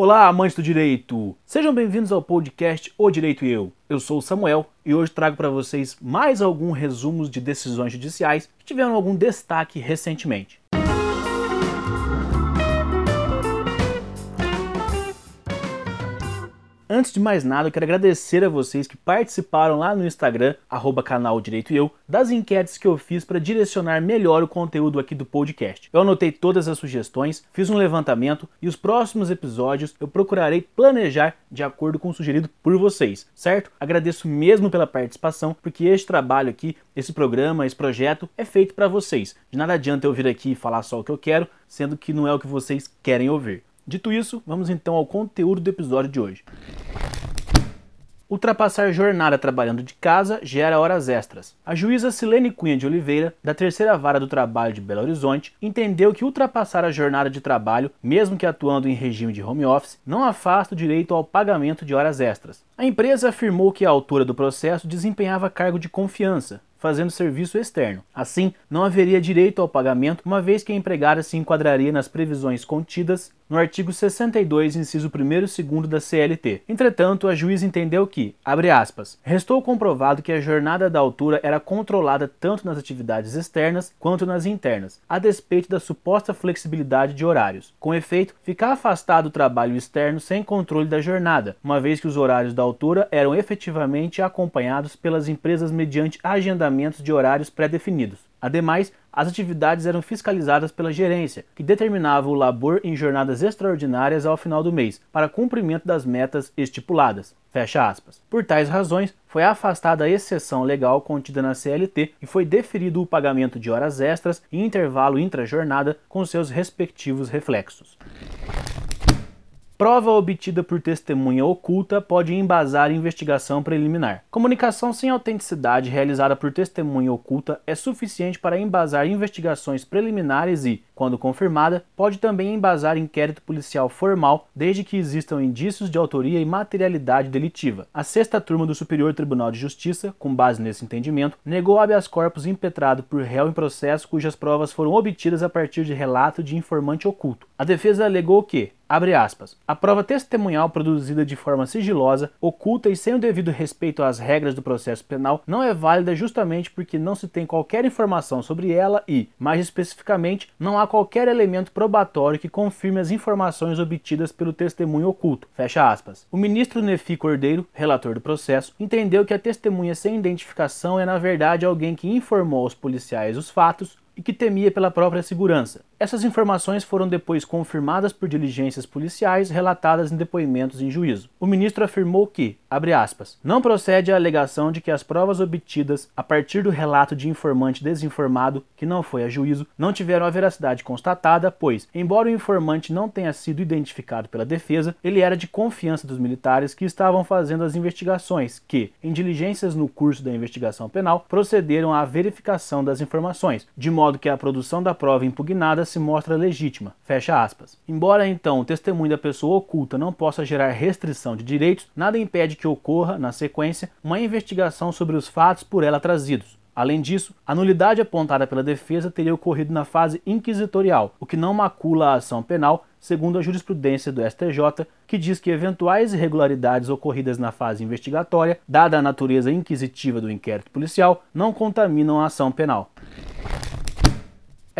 Olá, amantes do direito! Sejam bem-vindos ao podcast O Direito e Eu. Eu sou o Samuel e hoje trago para vocês mais alguns resumos de decisões judiciais que tiveram algum destaque recentemente. Antes de mais nada, eu quero agradecer a vocês que participaram lá no Instagram, arroba canal Direito e Eu, das enquetes que eu fiz para direcionar melhor o conteúdo aqui do podcast. Eu anotei todas as sugestões, fiz um levantamento e os próximos episódios eu procurarei planejar de acordo com o sugerido por vocês, certo? Agradeço mesmo pela participação, porque este trabalho aqui, esse programa, esse projeto é feito para vocês. De nada adianta eu vir aqui e falar só o que eu quero, sendo que não é o que vocês querem ouvir. Dito isso, vamos então ao conteúdo do episódio de hoje. Ultrapassar jornada trabalhando de casa gera horas extras. A juíza Silene Cunha de Oliveira, da Terceira Vara do Trabalho de Belo Horizonte, entendeu que ultrapassar a jornada de trabalho, mesmo que atuando em regime de home office, não afasta o direito ao pagamento de horas extras. A empresa afirmou que a autora do processo desempenhava cargo de confiança, fazendo serviço externo. Assim, não haveria direito ao pagamento, uma vez que a empregada se enquadraria nas previsões contidas no artigo 62, inciso 1 e 2 da CLT. Entretanto, a juíza entendeu que, abre aspas, restou comprovado que a jornada da altura era controlada tanto nas atividades externas quanto nas internas, a despeito da suposta flexibilidade de horários. Com efeito, ficar afastado do trabalho externo sem controle da jornada, uma vez que os horários da altura eram efetivamente acompanhados pelas empresas mediante de horários pré-definidos. Ademais, as atividades eram fiscalizadas pela gerência, que determinava o labor em jornadas extraordinárias ao final do mês, para cumprimento das metas estipuladas. Fecha aspas. Por tais razões, foi afastada a exceção legal contida na CLT e foi deferido o pagamento de horas extras e intervalo intra-jornada com seus respectivos reflexos. Prova obtida por testemunha oculta pode embasar investigação preliminar. Comunicação sem autenticidade realizada por testemunha oculta é suficiente para embasar investigações preliminares e, quando confirmada, pode também embasar inquérito policial formal, desde que existam indícios de autoria e materialidade delitiva. A sexta turma do Superior Tribunal de Justiça, com base nesse entendimento, negou habeas corpus impetrado por réu em processo cujas provas foram obtidas a partir de relato de informante oculto. A defesa alegou que, Abre aspas. A prova testemunhal produzida de forma sigilosa, oculta e sem o devido respeito às regras do processo penal não é válida justamente porque não se tem qualquer informação sobre ela e, mais especificamente, não há qualquer elemento probatório que confirme as informações obtidas pelo testemunho oculto. Fecha aspas. O ministro Nefi Cordeiro, relator do processo, entendeu que a testemunha sem identificação é na verdade alguém que informou aos policiais os fatos e que temia pela própria segurança. Essas informações foram depois confirmadas por diligências policiais relatadas em depoimentos em juízo. O ministro afirmou que, abre aspas, não procede a alegação de que as provas obtidas a partir do relato de informante desinformado, que não foi a juízo, não tiveram a veracidade constatada, pois, embora o informante não tenha sido identificado pela defesa, ele era de confiança dos militares que estavam fazendo as investigações, que, em diligências no curso da investigação penal, procederam à verificação das informações, de modo que a produção da prova impugnada se mostra legítima. Fecha aspas. Embora então o testemunho da pessoa oculta não possa gerar restrição de direitos, nada impede que ocorra, na sequência, uma investigação sobre os fatos por ela trazidos. Além disso, a nulidade apontada pela defesa teria ocorrido na fase inquisitorial, o que não macula a ação penal, segundo a jurisprudência do STJ, que diz que eventuais irregularidades ocorridas na fase investigatória, dada a natureza inquisitiva do inquérito policial, não contaminam a ação penal.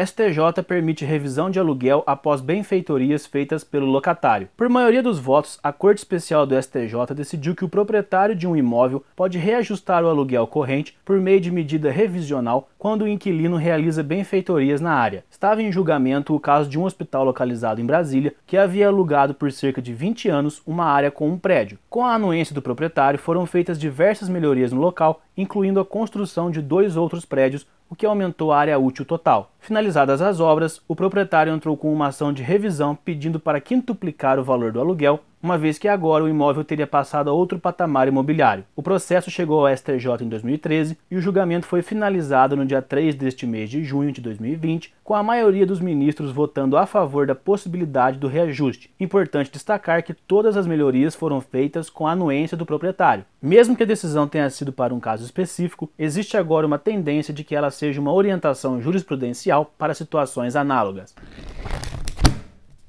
STJ permite revisão de aluguel após benfeitorias feitas pelo locatário. Por maioria dos votos, a Corte Especial do STJ decidiu que o proprietário de um imóvel pode reajustar o aluguel corrente por meio de medida revisional quando o inquilino realiza benfeitorias na área. Estava em julgamento o caso de um hospital localizado em Brasília que havia alugado por cerca de 20 anos uma área com um prédio. Com a anuência do proprietário, foram feitas diversas melhorias no local, incluindo a construção de dois outros prédios o que aumentou a área útil total. Finalizadas as obras, o proprietário entrou com uma ação de revisão pedindo para quintuplicar o valor do aluguel uma vez que agora o imóvel teria passado a outro patamar imobiliário. O processo chegou ao STJ em 2013 e o julgamento foi finalizado no dia 3 deste mês de junho de 2020, com a maioria dos ministros votando a favor da possibilidade do reajuste. Importante destacar que todas as melhorias foram feitas com a anuência do proprietário. Mesmo que a decisão tenha sido para um caso específico, existe agora uma tendência de que ela seja uma orientação jurisprudencial para situações análogas.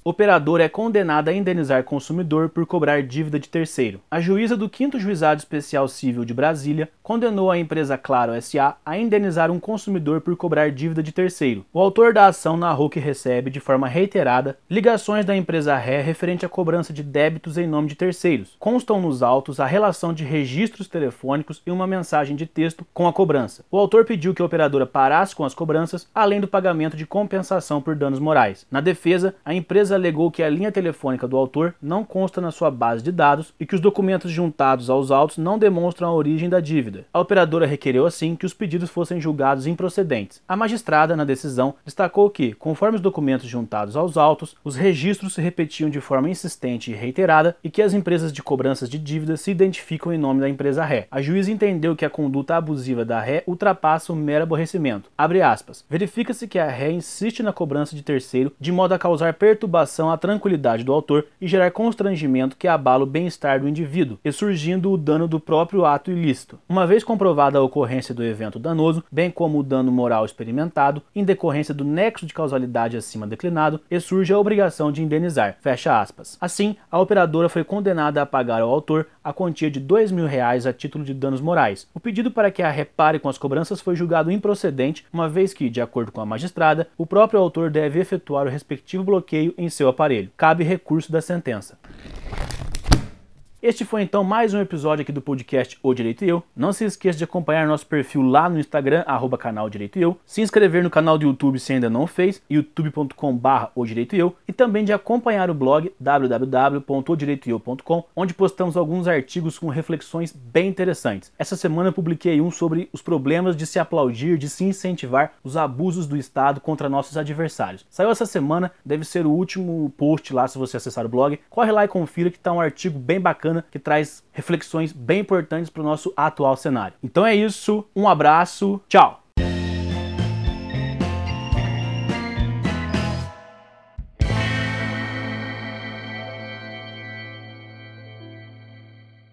Operadora é condenada a indenizar consumidor por cobrar dívida de terceiro. A juíza do 5 Juizado Especial Civil de Brasília condenou a empresa Claro SA a indenizar um consumidor por cobrar dívida de terceiro. O autor da ação narrou que recebe, de forma reiterada, ligações da empresa ré referente à cobrança de débitos em nome de terceiros. Constam nos autos a relação de registros telefônicos e uma mensagem de texto com a cobrança. O autor pediu que a operadora parasse com as cobranças, além do pagamento de compensação por danos morais. Na defesa, a empresa alegou que a linha telefônica do autor não consta na sua base de dados e que os documentos juntados aos autos não demonstram a origem da dívida. A operadora requereu assim que os pedidos fossem julgados improcedentes. A magistrada, na decisão, destacou que, conforme os documentos juntados aos autos, os registros se repetiam de forma insistente e reiterada e que as empresas de cobranças de dívidas se identificam em nome da empresa ré. A juíza entendeu que a conduta abusiva da ré ultrapassa o mero aborrecimento. Verifica-se que a ré insiste na cobrança de terceiro de modo a causar perturbação à tranquilidade do autor e gerar constrangimento que abala o bem-estar do indivíduo, e surgindo o dano do próprio ato ilícito. Uma vez comprovada a ocorrência do evento danoso, bem como o dano moral experimentado, em decorrência do nexo de causalidade acima declinado, e surge a obrigação de indenizar. Fecha aspas. Assim, a operadora foi condenada a pagar ao autor a quantia de dois mil reais a título de danos morais. O pedido para que a repare com as cobranças foi julgado improcedente, uma vez que, de acordo com a magistrada, o próprio autor deve efetuar o respectivo bloqueio em seu aparelho. Cabe recurso da sentença. Este foi então mais um episódio aqui do podcast O Direito e Eu. Não se esqueça de acompanhar nosso perfil lá no Instagram, arroba canal Direito e Eu, se inscrever no canal do YouTube se ainda não fez, youtube.com.br O Direito e Eu, e também de acompanhar o blog www.odireitoeu.com, onde postamos alguns artigos com reflexões bem interessantes. Essa semana eu publiquei um sobre os problemas de se aplaudir, de se incentivar os abusos do Estado contra nossos adversários. Saiu essa semana, deve ser o último post lá se você acessar o blog. Corre lá e confira que está um artigo bem bacana bacana que traz reflexões bem importantes para o nosso atual cenário. Então é isso, um abraço, tchau!